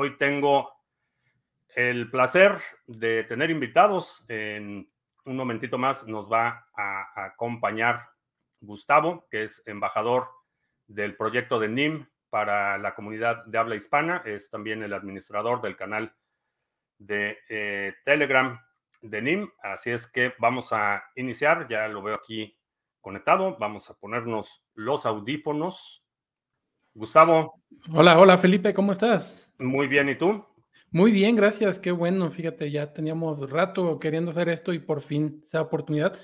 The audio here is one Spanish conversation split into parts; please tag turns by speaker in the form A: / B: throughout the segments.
A: hoy tengo el placer de tener invitados. En un momentito más nos va a acompañar Gustavo, que es embajador del proyecto de NIM para la comunidad de habla hispana. Es también el administrador del canal de eh, Telegram de NIM. Así es que vamos a iniciar. Ya lo veo aquí conectado. Vamos a ponernos los audífonos. Gustavo.
B: Hola, hola Felipe, ¿cómo estás?
A: Muy bien, ¿y tú?
B: Muy bien, gracias. Qué bueno, fíjate, ya teníamos rato queriendo hacer esto y por fin esa oportunidad.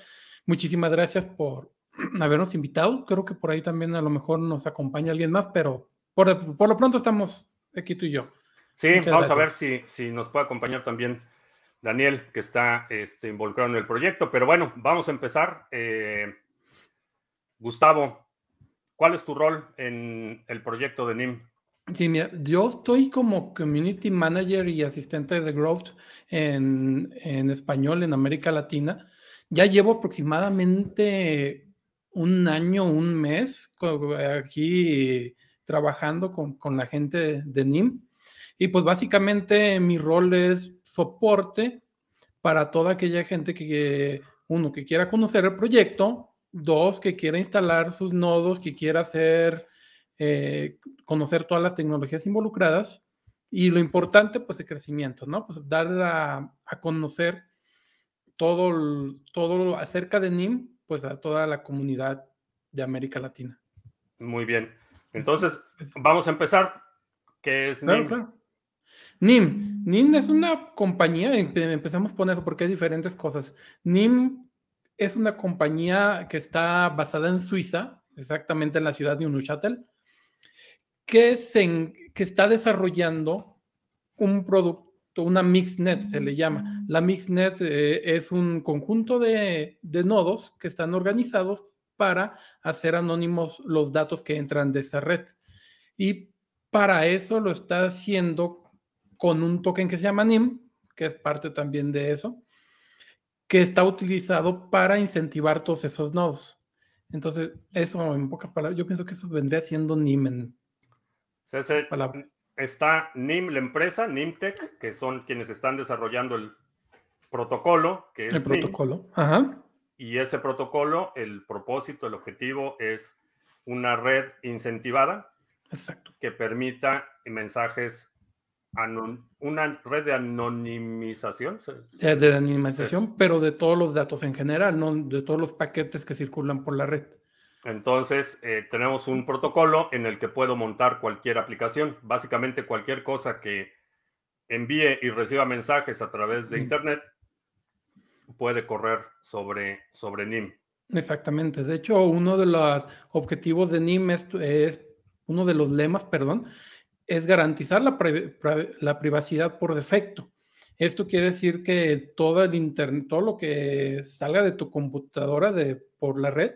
B: Muchísimas gracias por habernos invitado. Creo que por ahí también a lo mejor nos acompaña alguien más, pero por, lo pronto estamos aquí tú y yo.
A: Sí, vamos a ver si, si nos puede acompañar también Daniel, que está este, involucrado en el proyecto. Pero bueno, vamos a empezar. Eh, Gustavo, ¿cuál es tu rol en el proyecto de NIM?
B: Sí, mira, yo estoy como Community Manager y asistente de Growth en, en español en América Latina. Ya llevo aproximadamente un año, un mes aquí trabajando con, con la gente de NIM. Y pues básicamente mi rol es soporte para toda aquella gente que, uno, que quiera conocer el proyecto, dos, que quiera instalar sus nodos, que quiera hacer, eh, conocer todas las tecnologías involucradas. Y lo importante, pues, el crecimiento, ¿no? Pues dar a, a conocer todo, todo acerca de NIM, pues a toda la comunidad de América Latina.
A: Muy bien. Entonces, vamos a empezar. ¿Qué es NIM?
B: NIM. NIM es una compañía, empezamos con eso porque hay diferentes cosas. NIM es una compañía que está basada en Suiza, exactamente en la ciudad de Unuchatel, que, que está desarrollando un producto, una MixNet se le llama. La MixNet eh, es un conjunto de, de nodos que están organizados para hacer anónimos los datos que entran de esa red. Y para eso lo está haciendo con un token que se llama NIM, que es parte también de eso, que está utilizado para incentivar todos esos nodos. Entonces, eso en pocas palabras, yo pienso que eso vendría siendo NIM en
A: Está NIM, la empresa, NIMTech, que son quienes están desarrollando el protocolo, que es
B: el protocolo. Ajá.
A: Y ese protocolo, el propósito, el objetivo es una red incentivada
B: Exacto.
A: que permita mensajes una red de anonimización.
B: De anonimización, pero de todos los datos en general, no de todos los paquetes que circulan por la red.
A: Entonces, eh, tenemos un protocolo en el que puedo montar cualquier aplicación. Básicamente, cualquier cosa que envíe y reciba mensajes a través de Internet puede correr sobre, sobre NIM.
B: Exactamente. De hecho, uno de los objetivos de NIM es, es uno de los lemas, perdón, es garantizar la, la, privacidad por defecto. Esto quiere decir que todo el internet, todo lo que salga de tu computadora de, por la red,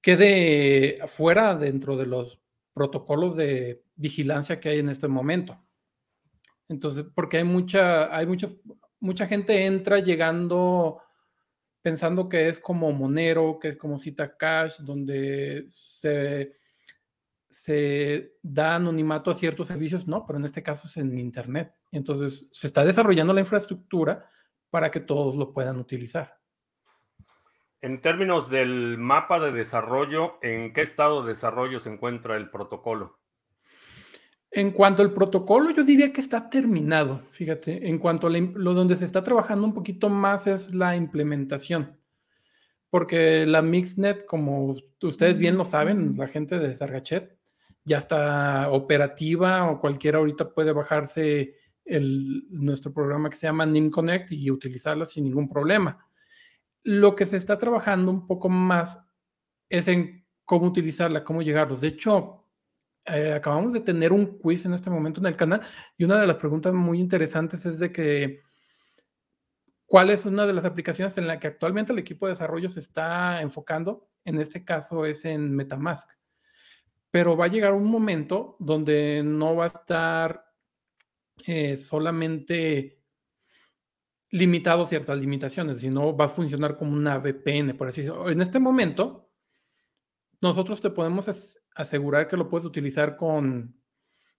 B: quede fuera dentro de los protocolos de vigilancia que hay en este momento. Entonces, porque hay mucha, hay muchos, mucha gente entra llegando pensando que es como Monero, que es como Cita Cash, donde se se da anonimato a ciertos servicios, no, pero en este caso es en Internet. Entonces, se está desarrollando la infraestructura para que todos lo puedan utilizar.
A: En términos del mapa de desarrollo, ¿en qué estado de desarrollo se encuentra el protocolo?
B: En cuanto al protocolo, yo diría que está terminado. Fíjate, en cuanto a lo donde se está trabajando un poquito más es la implementación porque la Mixnet, como ustedes bien lo saben, la gente de Sargachet, ya está operativa o cualquiera ahorita puede bajarse el, nuestro programa que se llama NIM Connect y utilizarla sin ningún problema. Lo que se está trabajando un poco más es en cómo utilizarla, cómo llegarlos. De hecho, eh, acabamos de tener un quiz en este momento en el canal y una de las preguntas muy interesantes es de que cuál es una de las aplicaciones en la que actualmente el equipo de desarrollo se está enfocando. En este caso es en Metamask pero va a llegar un momento donde no va a estar eh, solamente limitado ciertas limitaciones, sino va a funcionar como una VPN, por así decirlo. En este momento, nosotros te podemos asegurar que lo puedes utilizar con,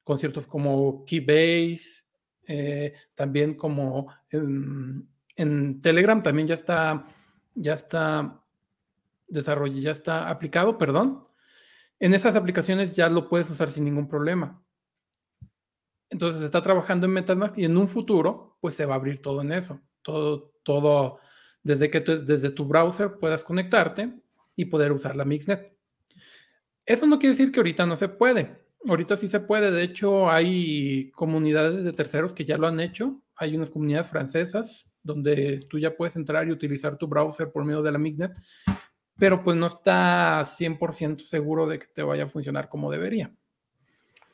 B: conciertos como Keybase, eh, también como en, en, Telegram también ya está, ya está desarrollado, ya está aplicado, perdón. En esas aplicaciones ya lo puedes usar sin ningún problema. Entonces está trabajando en MetaMask y en un futuro, pues se va a abrir todo en eso. Todo, todo, desde que desde tu browser puedas conectarte y poder usar la Mixnet. Eso no quiere decir que ahorita no se puede. Ahorita sí se puede. De hecho, hay comunidades de terceros que ya lo han hecho. Hay unas comunidades francesas donde tú ya puedes entrar y utilizar tu browser por medio de la Mixnet, pero pues no está 100% seguro de que te vaya a funcionar como debería.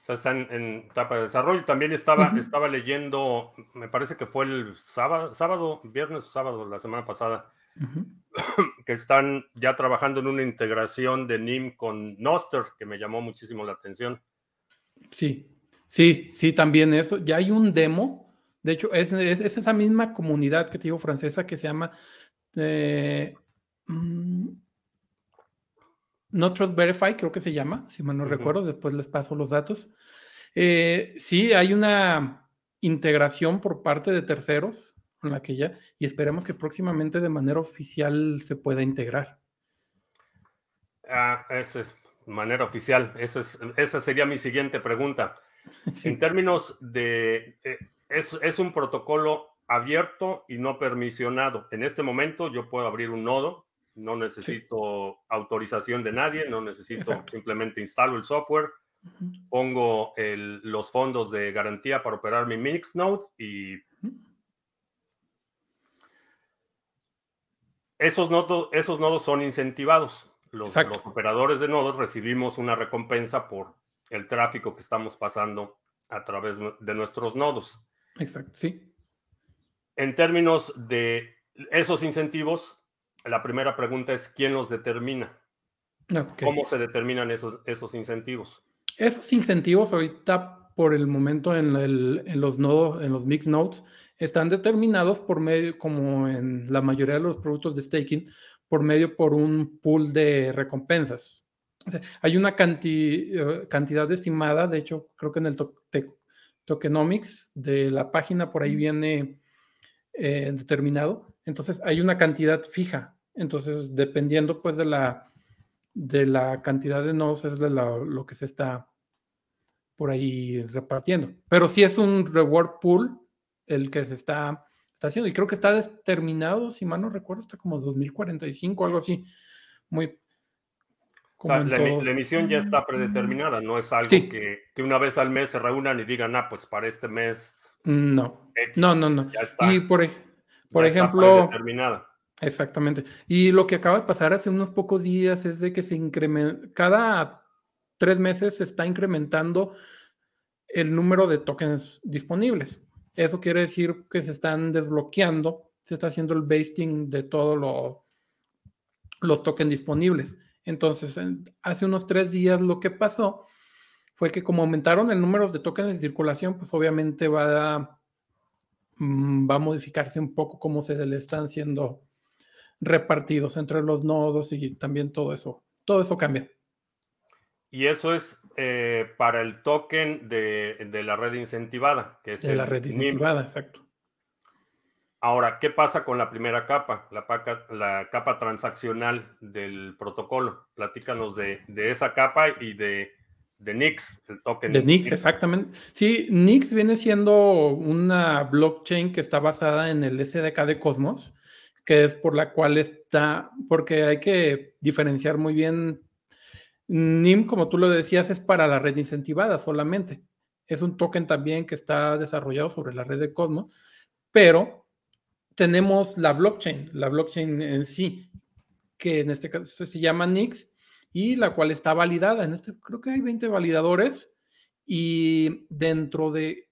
A: O sea, está en, etapa de desarrollo. También estaba, estaba leyendo, me parece que fue el sábado, sábado, viernes o sábado, la semana pasada, que están ya trabajando en una integración de NIM con Noster, que me llamó muchísimo la atención.
B: Sí, sí, sí, también eso. Ya hay un demo. De hecho, es, esa misma comunidad que te digo francesa que se llama eh, Not Trust Verify, creo que se llama, si mal no recuerdo. Después les paso los datos. Eh, sí, hay una integración por parte de terceros con la que ya, y esperemos que próximamente de manera oficial se pueda integrar.
A: Ah, esa es manera oficial. Esa, es, esa sería mi siguiente pregunta. En términos de, eh, es, un protocolo abierto y no permisionado. En este momento yo puedo abrir un nodo, no necesito autorización de nadie, no necesito simplemente instalo el software, pongo los fondos de garantía para operar mi Mixnode y Esos nodos, esos nodos son incentivados. Los, operadores de nodos recibimos una recompensa por el tráfico que estamos pasando a través de nuestros nodos.
B: Exacto, sí.
A: En términos de esos incentivos, la primera pregunta es ¿quién los determina? ¿Cómo se determinan esos, esos incentivos?
B: Esos incentivos ahorita por el momento en, en los nodos, en los mix nodes, están determinados por medio, como en la mayoría de los productos de staking, por medio por un pool de recompensas. hay una eh, cantidad estimada, de hecho, creo que en el tokenomics de la página por ahí viene eh, determinado. Entonces, hay una cantidad fija. Entonces, dependiendo pues de la, de la cantidad de nodos, es de lo que se está por ahí repartiendo. Pero si es un reward pool el que se está, está haciendo. Y creo que está determinado, si mal no recuerdo, está como 2045, algo así. Muy.
A: la, emisión ya está predeterminada, no es algo que, una vez al mes se reúnan y digan, ah, pues para este mes.
B: No, no, no, no. y por, por ejemplo. Exactamente. Y lo que acaba de pasar hace unos pocos días es de que se incrementa, cada tres meses se está incrementando el número de tokens disponibles. Eso quiere decir que se están desbloqueando, se está haciendo el basting de todos los tokens disponibles. Entonces, hace unos tres días lo que pasó fue que como aumentaron el número de tokens de circulación, pues obviamente va a, va a modificarse un poco cómo se le están siendo repartidos entre los nodos y también todo eso. Todo eso cambia.
A: Y eso es eh, para el token de, la red incentivada, que es
B: de la red incentivada, exacto.
A: Ahora, ¿qué pasa con la primera capa, la, la capa transaccional del protocolo? Platícanos de, esa capa y de, de Nix, el token.
B: De Nix, exactamente. Sí, Nix viene siendo una blockchain que está basada en el SDK de Cosmos, que es por la cual está, porque hay que diferenciar muy bien NIM, como tú lo decías, es para la red incentivada solamente. Es un token también que está desarrollado sobre la red de Cosmos, pero tenemos la blockchain, la blockchain en sí, que en este caso se llama Nix y la cual está validada. En este creo que hay 20 validadores y dentro de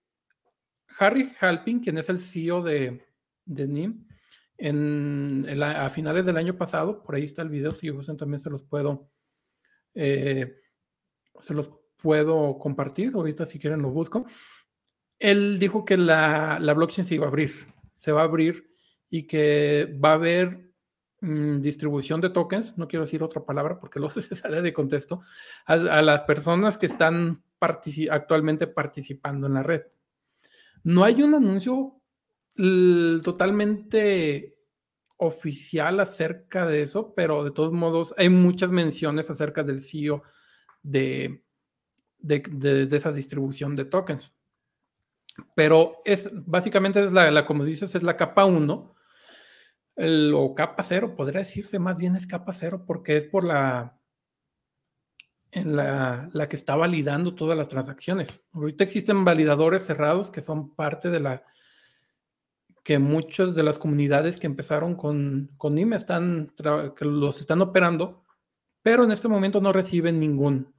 B: Harry Halpin, quien es el CEO de, NIM, en, a finales del año pasado, por ahí está el video, si gustan también se los puedo eh, se los puedo compartir, ahorita si quieren lo busco. Él dijo que la, blockchain se iba a abrir, se va a abrir y que va a haber mm, distribución de tokens, no quiero decir otra palabra porque luego se sale de contexto, a, las personas que están actualmente participando en la red. No hay un anuncio totalmente oficial acerca de eso, pero de todos modos hay muchas menciones acerca del CEO de, de, esa distribución de tokens. Pero es básicamente es la, como dices, es la capa 1 o capa 0, podría decirse más bien es capa 0 porque es por la en la, la, que está validando todas las transacciones. Ahorita existen validadores cerrados que son parte de la que muchas de las comunidades que empezaron con, con NIM están, que los están operando, pero en este momento no reciben ningún,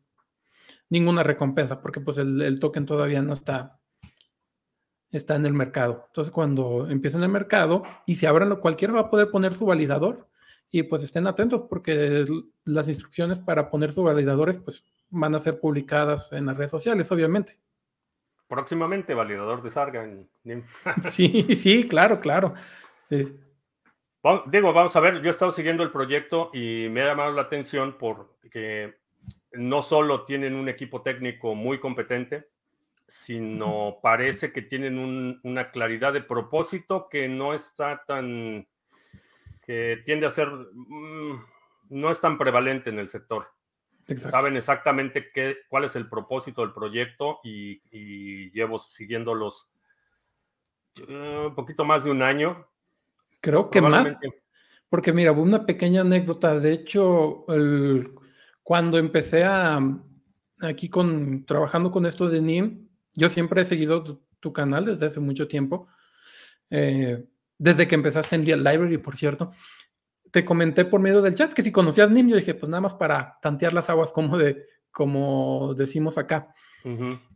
B: ninguna recompensa, porque pues el, token todavía no está, está en el mercado. Entonces, cuando empieza en el mercado y se abran, cualquiera va a poder poner su validador y pues estén atentos porque las instrucciones para poner sus validadores pues van a ser publicadas en las redes sociales, obviamente
A: próximamente validador de Sarga en NIM.
B: sí, sí, claro, claro.
A: Digo, vamos a ver, yo he estado siguiendo el proyecto y me ha llamado la atención porque no solo tienen un equipo técnico muy competente, sino parece que tienen una claridad de propósito que no está tan, que tiende a ser, mm, no es tan prevalente en el sector. Saben exactamente qué, cuál es el propósito del proyecto y, llevo siguiéndolos eh, un poquito más de un año.
B: Creo que más. Porque mira, una pequeña anécdota. De hecho, cuando empecé a, aquí con trabajando con esto de NIM, yo siempre he seguido tu, canal desde hace mucho tiempo. Eh, desde que empezaste en Library, por cierto te comenté por medio del chat que si conocías NIM, yo dije, pues nada más para tantear las aguas como, de, como decimos acá.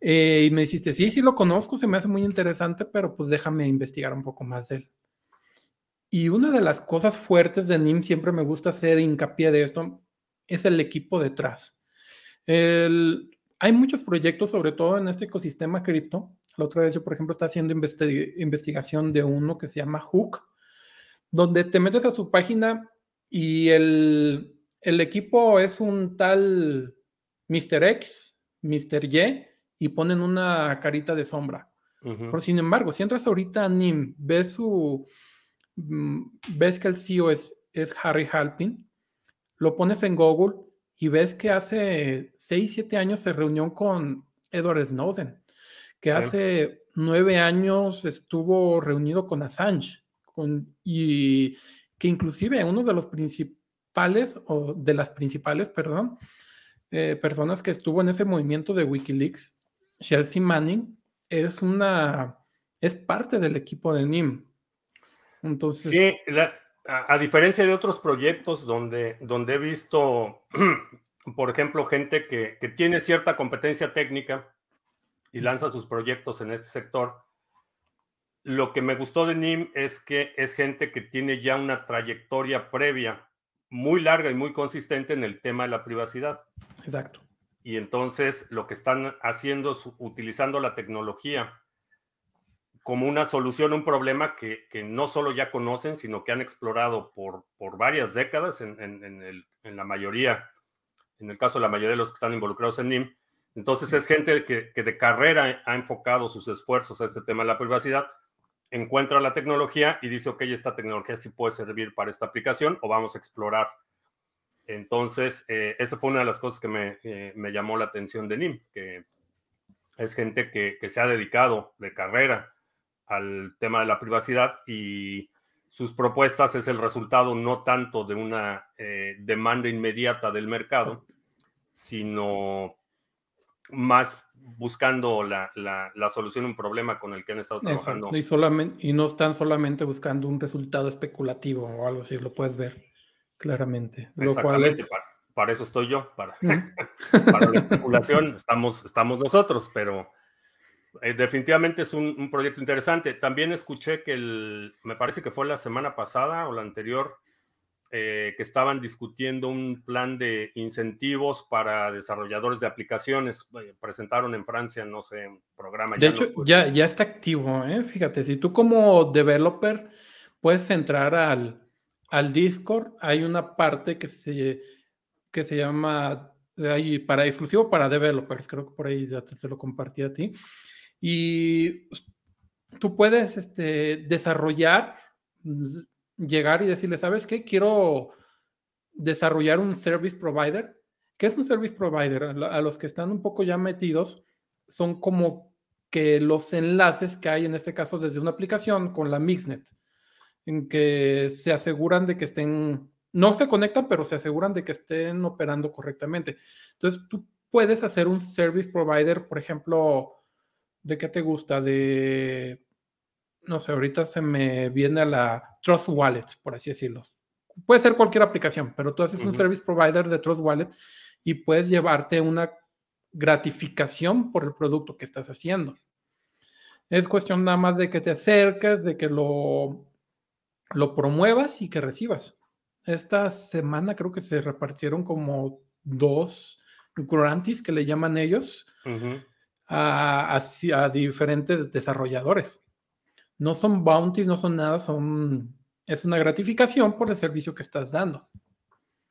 B: Eh, y me dijiste, sí, sí lo conozco, se me hace muy interesante, pero pues déjame investigar un poco más de él. Y una de las cosas fuertes de NIM, siempre me gusta hacer hincapié de esto, es el equipo detrás. Hay muchos proyectos, sobre todo en este ecosistema cripto. La otra vez yo, por ejemplo, está haciendo investigación de uno que se llama Hook, donde te metes a su página y el, equipo es un tal Mr. X, Mr. Y, y ponen una carita de sombra. Por sin embargo, si entras ahorita a NIM, ves su mm, ves que el CEO es, es Harry Halpin, lo pones en Google y ves que hace 6, 7 años se reunió con Edward Snowden, que hace 9 años estuvo reunido con Assange, y que inclusive uno de los principales, o de las principales, perdón, eh, personas que estuvo en ese movimiento de Wikileaks, Chelsea Manning, es una, es parte del equipo de NIM.
A: Entonces... Sí, a, diferencia de otros proyectos donde, donde he visto, por ejemplo, gente que, que tiene cierta competencia técnica y lanza sus proyectos en este sector, lo que me gustó de NIM es que es gente que tiene ya una trayectoria previa muy larga y muy consistente en el tema de la privacidad.
B: Exacto.
A: Y entonces lo que están haciendo es utilizando la tecnología como una solución a un problema que, no solo ya conocen, sino que han explorado por, por varias décadas en, la mayoría, en el caso de la mayoría de los que están involucrados en NIM. Entonces es gente que, que de carrera ha enfocado sus esfuerzos a este tema de la privacidad encuentra la tecnología y dice, ok, esta tecnología sí puede servir para esta aplicación o vamos a explorar. Entonces, eh, esa fue una de las cosas que me, eh, me, llamó la atención de NIM, que es gente que, que, se ha dedicado de carrera al tema de la privacidad y sus propuestas es el resultado no tanto de una eh, demanda inmediata del mercado, sino más buscando la, solución a un problema con el que han estado trabajando.
B: Y, solamente, y no están solamente buscando un resultado especulativo o algo así, lo puedes ver claramente. Lo cual es...
A: para, eso estoy yo, para, para la especulación estamos, estamos nosotros, pero eh, definitivamente es un, un, proyecto interesante. También escuché que el, me parece que fue la semana pasada o la anterior, eh, que estaban discutiendo un plan de incentivos para desarrolladores de aplicaciones. presentaron en Francia, no sé, un programa.
B: De hecho, ya, ya está activo, ¿eh? fíjate, si tú como developer puedes entrar al, al Discord hay una parte que se, que se llama ahí para exclusivo para developers, creo que por ahí ya te, lo compartí a ti. Y tú puedes este, desarrollar, llegar y decirle, ¿sabes qué? Quiero desarrollar un service provider. ¿Qué es un service provider? A los que están un poco ya metidos, son como que los enlaces que hay en este caso desde una aplicación con la Mixnet, en que se aseguran de que estén, no se conectan, pero se aseguran de que estén operando correctamente. Entonces, tú puedes hacer un service provider, por ejemplo, ¿de qué te gusta? De, no sé, ahorita se me viene a la Trust Wallet, por así decirlo. Puede ser cualquier aplicación, pero tú haces un service provider de Trust Wallet y puedes llevarte una gratificación por el producto que estás haciendo. Es cuestión nada más de que te acerques, de que lo, lo promuevas y que recibas. Esta semana creo que se repartieron como dos grantis que le llaman ellos a, a, diferentes desarrolladores. No son bounties, no son nada, son es una gratificación por el servicio que estás dando.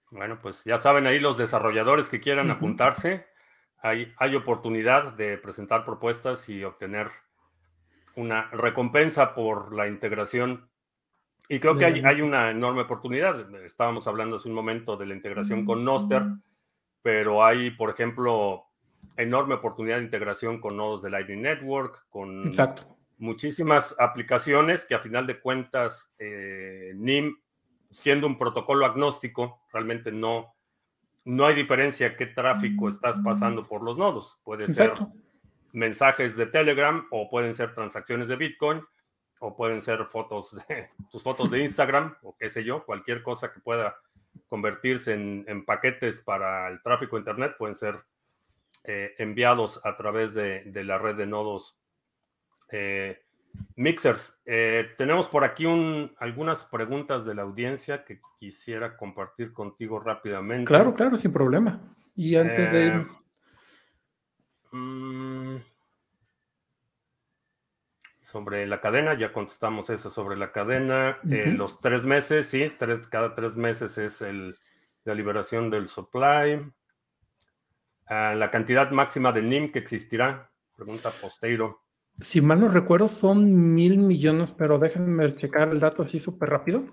A: Bueno, pues ya saben ahí los desarrolladores que quieran apuntarse, hay, hay oportunidad de presentar propuestas y obtener una recompensa por la integración. Y creo que hay, hay, una enorme oportunidad. Estábamos hablando hace un momento de la integración con Noster, pero hay, por ejemplo, enorme oportunidad de integración con nodos del Lightning Network, con
B: Exacto
A: muchísimas aplicaciones que a final de cuentas eh, NIM, siendo un protocolo agnóstico, realmente no, no hay diferencia qué tráfico estás pasando por los nodos. Puede ser mensajes de Telegram o pueden ser transacciones de Bitcoin o pueden ser fotos de tus fotos de Instagram o qué sé yo, cualquier cosa que pueda convertirse en, paquetes para el tráfico de Internet pueden ser eh, enviados a través de, de la red de nodos eh, mixers, eh, tenemos por aquí algunas preguntas de la audiencia que quisiera compartir contigo rápidamente.
B: Claro, claro, sin problema. Y antes de ir...
A: Mm, sobre la cadena, ya contestamos eso sobre la cadena. los tres meses, sí, tres, cada tres meses es el, la liberación del supply. La cantidad máxima de NIM que existirá, pregunta Posteiro.
B: Si mal no recuerdo, son mil millones, pero déjenme checar el dato así súper rápido.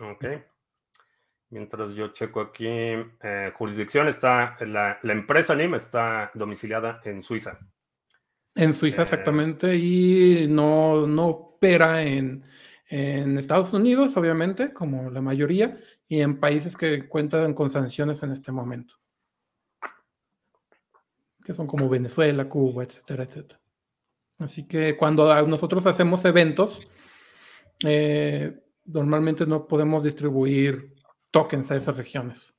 A: Ok. Mientras yo checo aquí, eh, jurisdicción está, la, empresa NIM está domiciliada en Suiza.
B: En Suiza, eh, exactamente, y no, no opera en, en, Estados Unidos, obviamente, como la mayoría, y en países que cuentan con sanciones en este momento. Que son como Venezuela, Cuba, etcétera, etcétera. Así que cuando nosotros hacemos eventos, eh, normalmente no podemos distribuir tokens a esas regiones.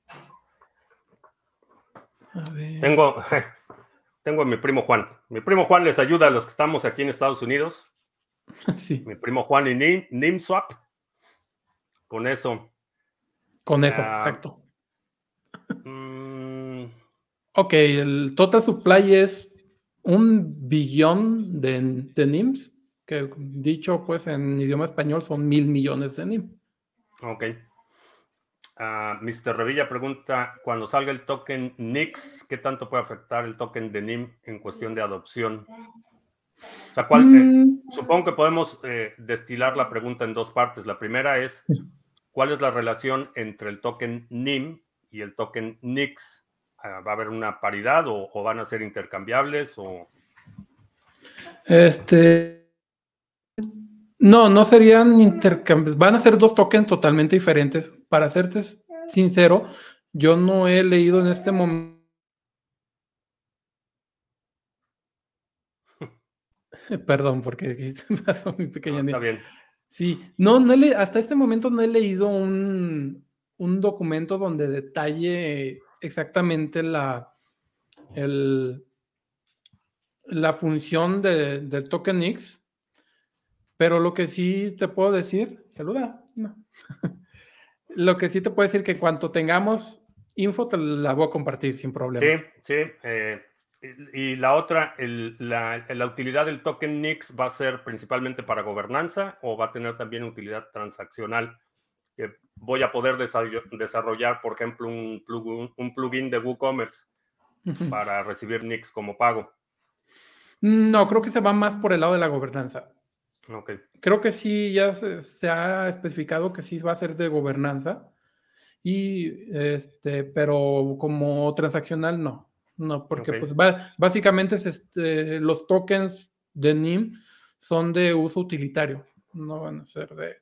A: Tengo, tengo a mi primo Juan. Mi primo Juan les ayuda a los que estamos aquí en Estados Unidos.
B: Sí.
A: Mi primo Juan y Nim, NimSwap. Con eso.
B: Con eso, ah, exacto. Ok, el total supply es un billón de, NIMS, que dicho pues en idioma español son mil millones de NIM.
A: Ok. Ah, Mr. Revilla pregunta, cuando salga el token NIX, ¿qué tanto puede afectar el token de NIM en cuestión de adopción? O sea, ¿cuál, eh, mm. supongo que podemos eh, destilar la pregunta en dos partes. La primera es, ¿cuál es la relación entre el token NIM y el token NIX? ¿Va a haber una paridad o, van a ser intercambiables? O...
B: Este. No, no serían intercambiables. Van a ser dos tokens totalmente diferentes. Para serte sincero, yo no he leído en este momento. Perdón, porque pasó mi pequeña.
A: está bien.
B: Sí, no, no he hasta este momento no he leído un, un documento donde detalle exactamente la, la función del token X, pero lo que sí te puedo decir, saluda, lo que sí te puedo decir que cuando tengamos info te la voy a compartir sin problema.
A: Sí, sí. Eh, y la otra, la, la, utilidad del token NIX va a ser principalmente para gobernanza o va a tener también utilidad transaccional que voy a poder desarrollar, por ejemplo, un plugin, un plugin de WooCommerce para recibir NICs como pago.
B: No, creo que se va más por el lado de la gobernanza. Okay. Creo que sí, ya se, ha especificado que sí va a ser de gobernanza. Y este, pero como transaccional, no. No, porque pues básicamente es este, los tokens de NIM son de uso utilitario, no van a ser de.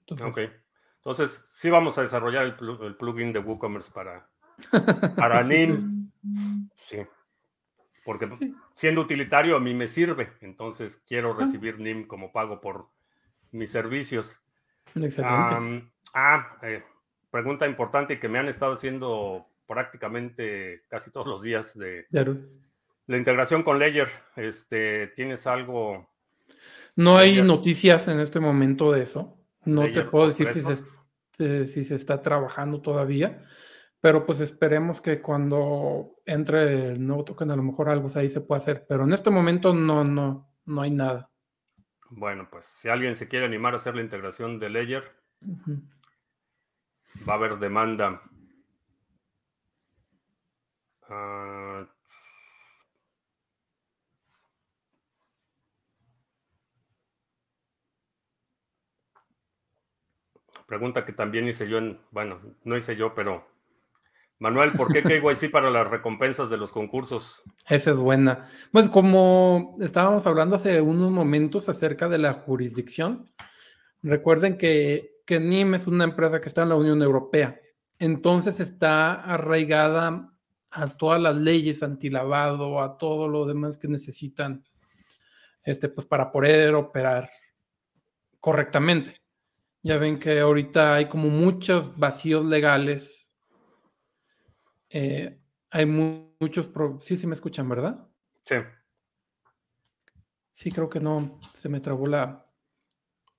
A: Entonces, ok. Entonces, sí vamos a desarrollar el, plugin de WooCommerce para, para NIM. Sí. Porque siendo utilitario a mí me sirve. Entonces quiero ah. recibir NIM como pago por mis servicios. Excelente. ah, eh, pregunta importante que me han estado haciendo prácticamente casi todos los días de la integración con Ledger. Este, ¿Tienes algo?
B: No hay noticias en este momento de eso. No te puedo decir si se, si se está trabajando todavía, pero pues esperemos que cuando entre el nuevo token a lo mejor algo ahí se pueda hacer, pero en este momento no, no, no hay nada.
A: Bueno, pues si alguien se quiere animar a hacer la integración de Ledger, va a haber demanda. Ah, pregunta que también hice yo en, bueno, no hice yo, pero Manuel, ¿por qué KYC para las recompensas de los concursos?
B: Esa es buena. Pues como estábamos hablando hace unos momentos acerca de la jurisdicción, recuerden que, que NIM es una empresa que está en la Unión Europea, entonces está arraigada a todas las leyes antilavado, a todo lo demás que necesitan este, pues, para poder operar correctamente. Ya ven que ahorita hay como muchos vacíos legales. Eh, hay muchos... Sí, sí me escuchan, ¿verdad?
A: Sí.
B: Sí, creo que no se me trabó la,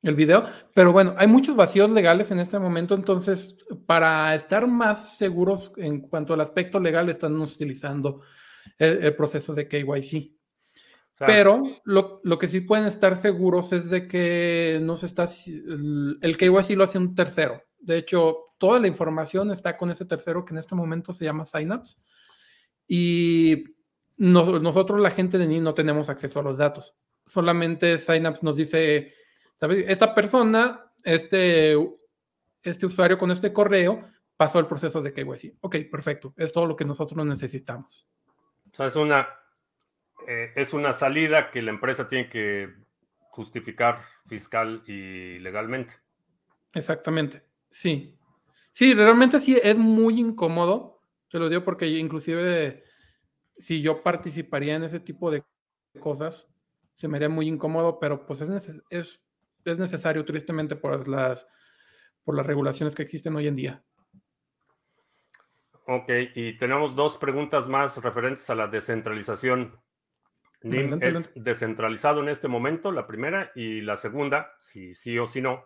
B: el video. Pero bueno, hay muchos vacíos legales en este momento, entonces para estar más seguros en cuanto al aspecto legal, están utilizando el, proceso de KYC. Pero lo, que sí pueden estar seguros es de que no se está, el, el KYC lo hace un tercero. De hecho, toda la información está con ese tercero que en este momento se llama Synapse. Y nosotros, la gente de NIM, no tenemos acceso a los datos. Solamente Synapse nos dice, ¿sabes? Esta persona, este, este usuario con este correo, pasó el proceso de KYC. Ok, perfecto. Es todo lo que nosotros necesitamos.
A: O sea, es una, eh, es una salida que la empresa tiene que justificar fiscal y legalmente.
B: Exactamente. Sí. Sí, realmente sí es muy incómodo. Te lo digo porque inclusive si yo participaría en ese tipo de cosas, se me haría muy incómodo, pero pues es, es es necesario tristemente por las, por las regulaciones que existen hoy en día.
A: Ok, y tenemos dos preguntas más referentes a la descentralización. NIM es descentralizado en este momento, la primera, y la segunda, si sí o si no,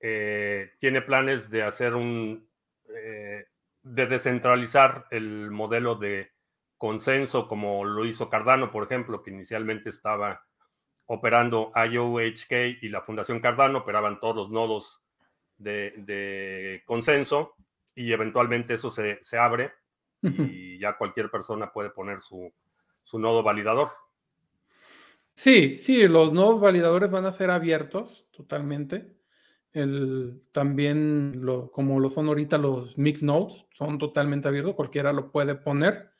A: eh, tiene planes de hacer un, eh, de descentralizar el modelo de consenso como lo hizo Cardano, por ejemplo, que inicialmente estaba operando IOHK y la Fundación Cardano operaban todos los nodos de, consenso y eventualmente eso se, abre y ya cualquier persona puede poner su, nodo validador.
B: Sí, sí, los nodos validadores van a ser abiertos totalmente. El, también, como lo son ahorita los mix nodes, son totalmente abiertos, cualquiera lo puede poner.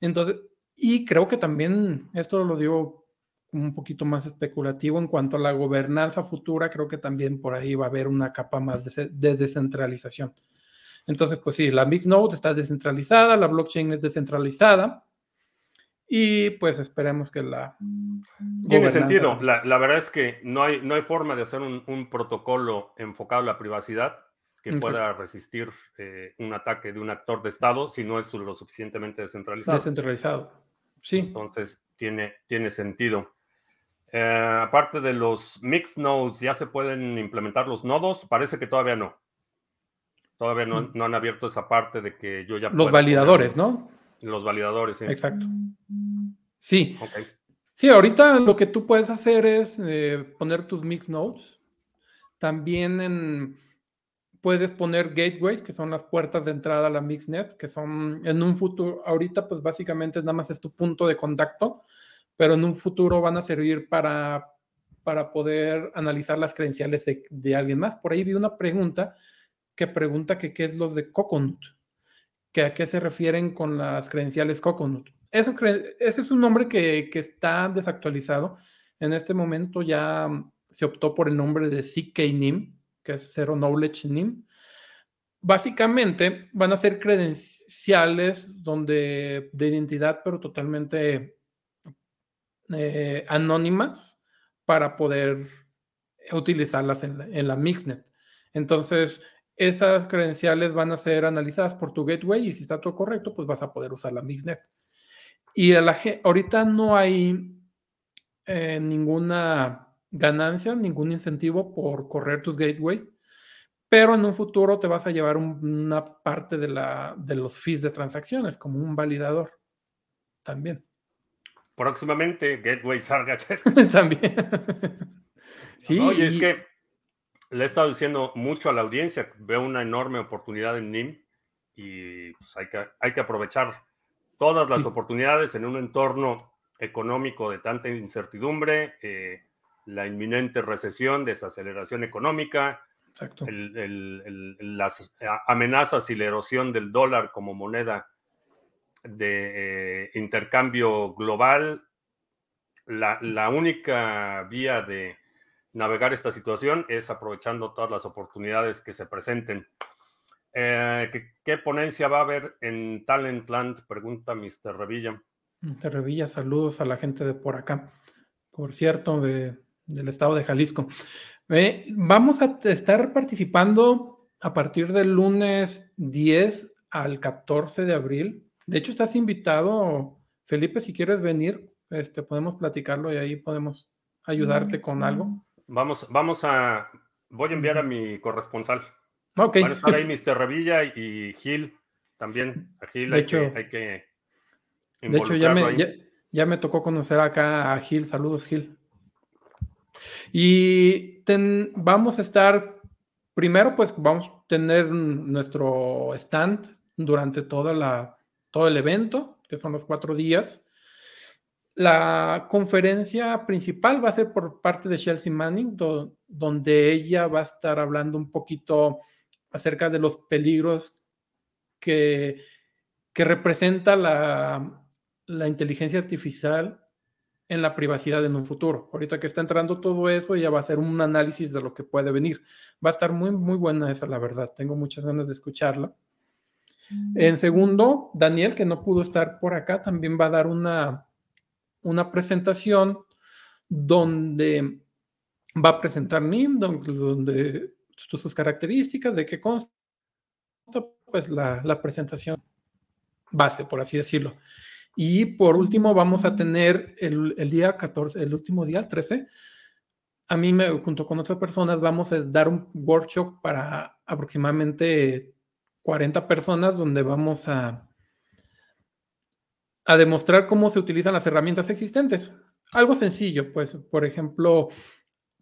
B: Entonces, y creo que también, esto lo digo un poquito más especulativo en cuanto a la gobernanza futura, creo que también por ahí va a haber una capa más de, descentralización. Entonces, pues sí, la Mixnode está descentralizada, la blockchain es descentralizada y pues esperemos que la...
A: Tiene sentido. La, verdad es que no hay, no hay forma de hacer un, protocolo enfocado a la privacidad que pueda resistir eh, un ataque de un actor de Estado si no es lo suficientemente descentralizado.
B: Descentralizado, sí.
A: Entonces, tiene, tiene sentido. Eh, aparte de los mixed nodes, ¿ya se pueden implementar los nodos? Parece que todavía no. Todavía no, mm. han abierto esa parte de que yo ya...
B: Los validadores, ¿no?
A: Los validadores, sí.
B: Exacto. Sí. Sí, ahorita lo que tú puedes hacer es eh, poner tus mixed nodes. También en, puedes poner gateways, que son las puertas de entrada a la Mixnet, que son en un futuro, ahorita pues básicamente nada más es tu punto de contacto, pero en un futuro van a servir para, para poder analizar las credenciales de, alguien más. Por ahí vi una pregunta que pregunta que qué es lo de Coconut, que a qué se refieren con las credenciales Coconut. Ese, ese es un nombre que, está desactualizado. En este momento ya se optó por el nombre de CK-NIM, que es Zero Knowledge NIM. Básicamente van a ser credenciales donde, de identidad, pero totalmente eh, anónimas para poder utilizarlas en la, Mixnet. Entonces, esas credenciales van a ser analizadas por tu gateway y si está todo correcto, pues vas a poder usar la Mixnet. Y ahorita no hay eh, ninguna ganancia, ningún incentivo por correr tus gateways, pero en un futuro te vas a llevar una parte de, la, de los fees de transacciones como un validador también.
A: Próximamente, Gateway Sargachet.
B: también.
A: sí. Oye, es que le he estado diciendo mucho a la audiencia, veo una enorme oportunidad en NIM y pues hay, que, hay que aprovechar todas las oportunidades en un entorno económico de tanta incertidumbre. Eh, la inminente recesión, desaceleración económica, las amenazas y la erosión del dólar como moneda de eh, intercambio global, la, única vía de navegar esta situación es aprovechando todas las oportunidades que se presenten. Eh, ¿qué, ponencia va a haber en Talentland? Pregunta Mr. Revilla.
B: Mr. Revilla, saludos a la gente de por acá. Por cierto, de del estado de Jalisco. vamos a estar participando a partir del lunes 10 al 14 de abril. De hecho, estás invitado, Felipe, si quieres venir, este, podemos platicarlo y ahí podemos ayudarte con algo.
A: Vamos, vamos a, voy a enviar a mi corresponsal.
B: Ok.
A: Van a estar ahí Mr. Revilla y Gil también. A Gil hay, que, hay que
B: De hecho, ya me, ya me tocó conocer acá a Gil. Saludos, Gil. Y vamos a estar, primero pues vamos a tener nuestro stand durante toda la, todo el evento, que son los cuatro días. La conferencia principal va a ser por parte de Chelsea Manning, donde ella va a estar hablando un poquito acerca de los peligros que, que representa la, la inteligencia artificial en la privacidad en un futuro. Ahorita que está entrando todo eso, ya va a hacer un análisis de lo que puede venir. Va a estar muy, muy buena esa, la verdad. Tengo muchas ganas de escucharla. Mm. En segundo, Daniel, que no pudo estar por acá, también va a dar una, una presentación donde va a presentar NIM, donde, sus características, de qué consta, pues la, la presentación base, por así decirlo. Y por último, vamos a tener el, día 14, el último día, el 13. A mí, me, junto con otras personas, vamos a dar un workshop para aproximadamente 40 personas donde vamos a, a demostrar cómo se utilizan las herramientas existentes. Algo sencillo, pues, por ejemplo,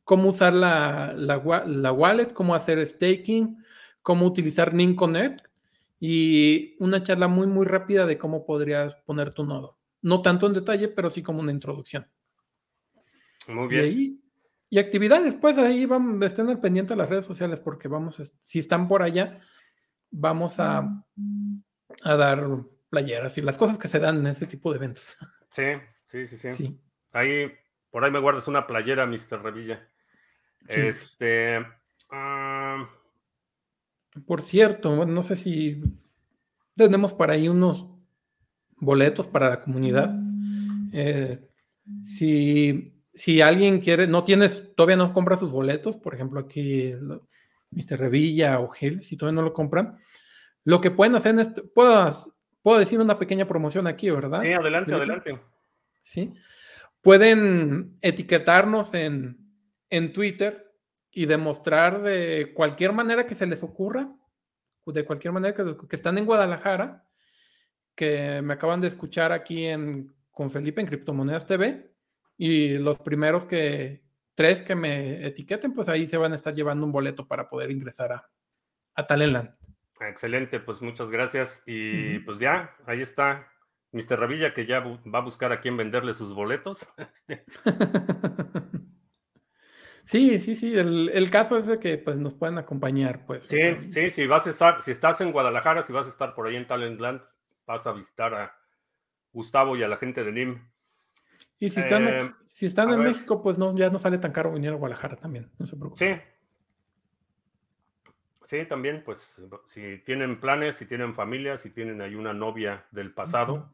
B: cómo usar la, la, la wallet, cómo hacer staking, cómo utilizar NIM Connect y una charla muy, muy rápida de cómo podrías poner tu nodo. No tanto en detalle, pero sí como una introducción.
A: Muy bien.
B: Y, actividades, pues ahí van, estén al pendiente de las redes sociales porque vamos, si están por allá, vamos a, a dar playeras y las cosas que se dan en ese tipo de eventos.
A: Sí, sí, sí, sí. Ahí, por ahí me guardas una playera, Mr. Revilla. Este. Ah,
B: por cierto, no sé si tenemos para ahí unos boletos para la comunidad. Eh, si, alguien quiere, no tienes, todavía no compra sus boletos, por ejemplo, aquí Mr. Revilla o Gil, si todavía no lo compran, lo que pueden hacer es, puedo, puedo decir una pequeña promoción aquí, ¿verdad?
A: Sí, adelante, adelante.
B: Sí. Pueden etiquetarnos en, en Twitter y demostrar de cualquier manera que se les ocurra, de cualquier manera que, están en Guadalajara, que me acaban de escuchar aquí en, con Felipe en Criptomonedas TV, y los primeros que, tres que me etiqueten, pues ahí se van a estar llevando un boleto para poder ingresar a, a Talentland.
A: Excelente, pues muchas gracias. Y pues ya, ahí está Mr. Revilla que ya va a buscar a quién venderle sus boletos.
B: sí, sí, sí. El, caso es de que pues nos pueden acompañar, pues.
A: Sí, sí, sí, vas a estar, si estás en Guadalajara, si vas a estar por ahí en Talentland, vas a visitar a Gustavo y a la gente de NIM.
B: Y si están, eh, si están en México, pues no, ya no sale tan caro venir a Guadalajara también, no se preocupen.
A: Sí, Sí, también, pues si tienen planes, si tienen familia, si tienen ahí una novia del pasado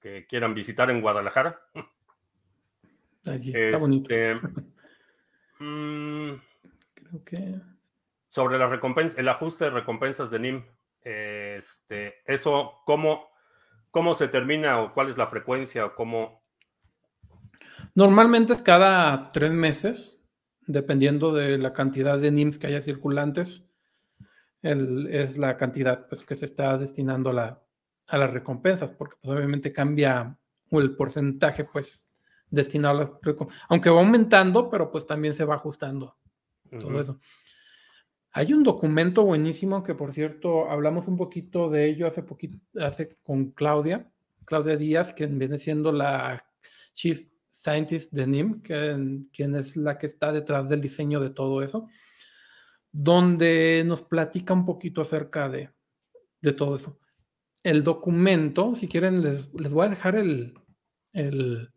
A: que quieran visitar en Guadalajara.
B: Allí está bonito.
A: Este, mm,
B: Creo que.
A: Sobre la recompensa, el ajuste de recompensas de NIM, este, eso, ¿cómo, ¿cómo se termina o cuál es la frecuencia o cómo?
B: Normalmente es cada tres meses, dependiendo de la cantidad de NIMs que haya circulantes es la cantidad pues, que se está destinando a, la, a las recompensas, porque pues, obviamente cambia el porcentaje pues destinado a las recompensas, aunque va aumentando, pero pues también se va ajustando todo eso. Hay un documento buenísimo que, por cierto, hablamos un poquito de ello hace poquito, hace con Claudia, Claudia Díaz, quien viene siendo la Chief Scientist de NIM, que, quien es la que está detrás del diseño de todo eso donde nos platica un poquito acerca de, todo eso. El documento, si quieren, les, voy a dejar el, el,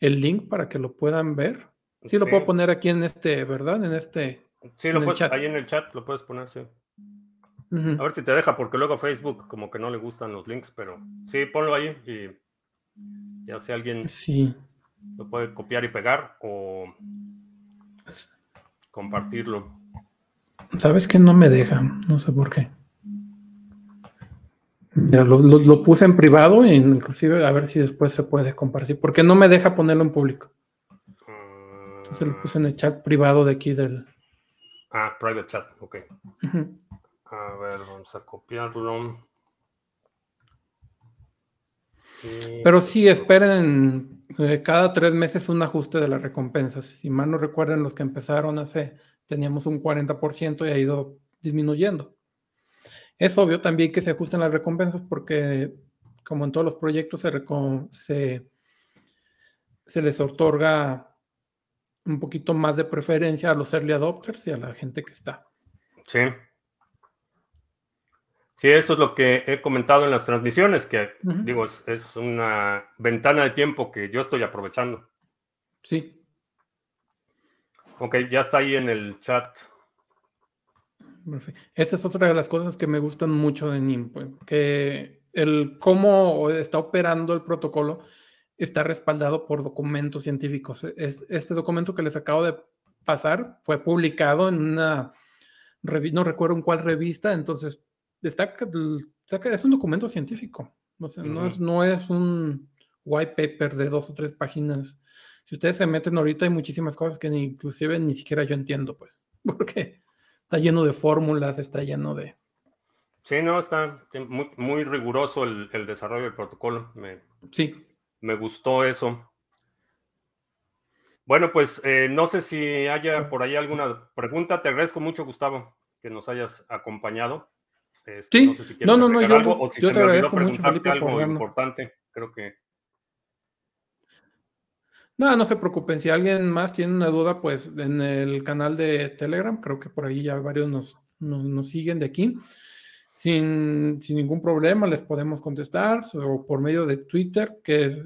B: link para que lo puedan ver. Sí, lo puedo poner aquí en este, ¿verdad? En este.
A: Sí, lo puedes, ahí en el chat lo puedes poner, sí. A ver si te deja, porque luego Facebook como que no le gustan los links, pero sí, ponlo ahí y ya sea alguien
B: sí.
A: lo puede copiar y pegar o compartirlo.
B: ¿Sabes que no me deja? No sé por qué. Mira, lo, puse en privado e inclusive a ver si después se puede compartir, porque no me deja ponerlo en público. Entonces lo puse en el chat privado de aquí del...
A: Ah, private chat, ok. A ver, vamos a copiarlo.
B: Pero sí, esperen eh, cada tres meses un ajuste de las recompensas. Si mal no recuerden, los que empezaron hace teníamos un 40% y ha ido disminuyendo. Es obvio también que se ajusten las recompensas porque, como en todos los proyectos, se, se, les otorga un poquito más de preferencia a los early adopters y a la gente que está.
A: Sí. Sí, eso es lo que he comentado en las transmisiones, que digo, es, es, una ventana de tiempo que yo estoy aprovechando.
B: Sí.
A: Ok, ya está ahí en el chat.
B: Esta es otra de las cosas que me gustan mucho de NIM, pues, que el cómo está operando el protocolo está respaldado por documentos científicos. Este documento que les acabo de pasar fue publicado en una revista, no recuerdo en cuál revista, entonces está, es un documento científico. no, es, no es un white paper de dos o tres páginas si ustedes se meten ahorita hay muchísimas cosas que ni, inclusive ni siquiera yo entiendo, pues, porque está lleno de fórmulas, está lleno de...
A: Sí, no, está muy, riguroso el, desarrollo del protocolo. Me,
B: sí.
A: Me gustó eso. Bueno, pues eh, no sé si haya por ahí alguna pregunta. Te agradezco mucho, Gustavo, que nos hayas acompañado.
B: Este, sí, no, sé si no, no, no, yo,
A: o si yo te agradezco mucho, Felipe, algo importante. Creo que
B: no, no se preocupen. Si alguien más tiene una duda, pues en el canal de Telegram, creo que por ahí ya varios nos, nos, siguen de aquí. Sin, ningún problema les podemos contestar o por medio de Twitter, que,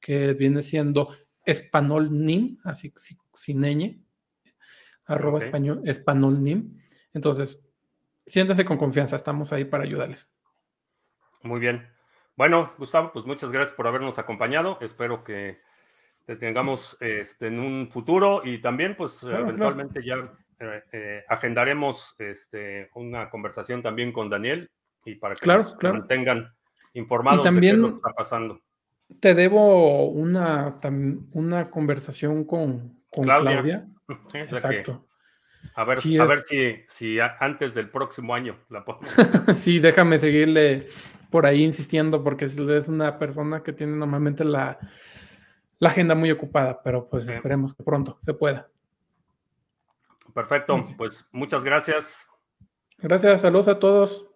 B: que viene siendo espanolnim, así sin ñ, arroba español, espanolnim. Entonces, siéntense con confianza, estamos ahí para ayudarles.
A: Muy bien. Bueno, Gustavo, pues muchas gracias por habernos acompañado. Espero que te tengamos este, en un futuro y también pues eventualmente ya eh, eh, agendaremos este, una conversación también con Daniel y para que nos mantengan informados
B: también
A: de qué está pasando.
B: Te debo una, una conversación con, Claudia.
A: Exacto. a ver, a ver si, si antes del próximo año la podemos.
B: sí, déjame seguirle por ahí insistiendo porque es una persona que tiene normalmente la, la agenda muy ocupada, pero pues esperemos que pronto se pueda.
A: Perfecto, pues muchas gracias.
B: Gracias, saludos a todos.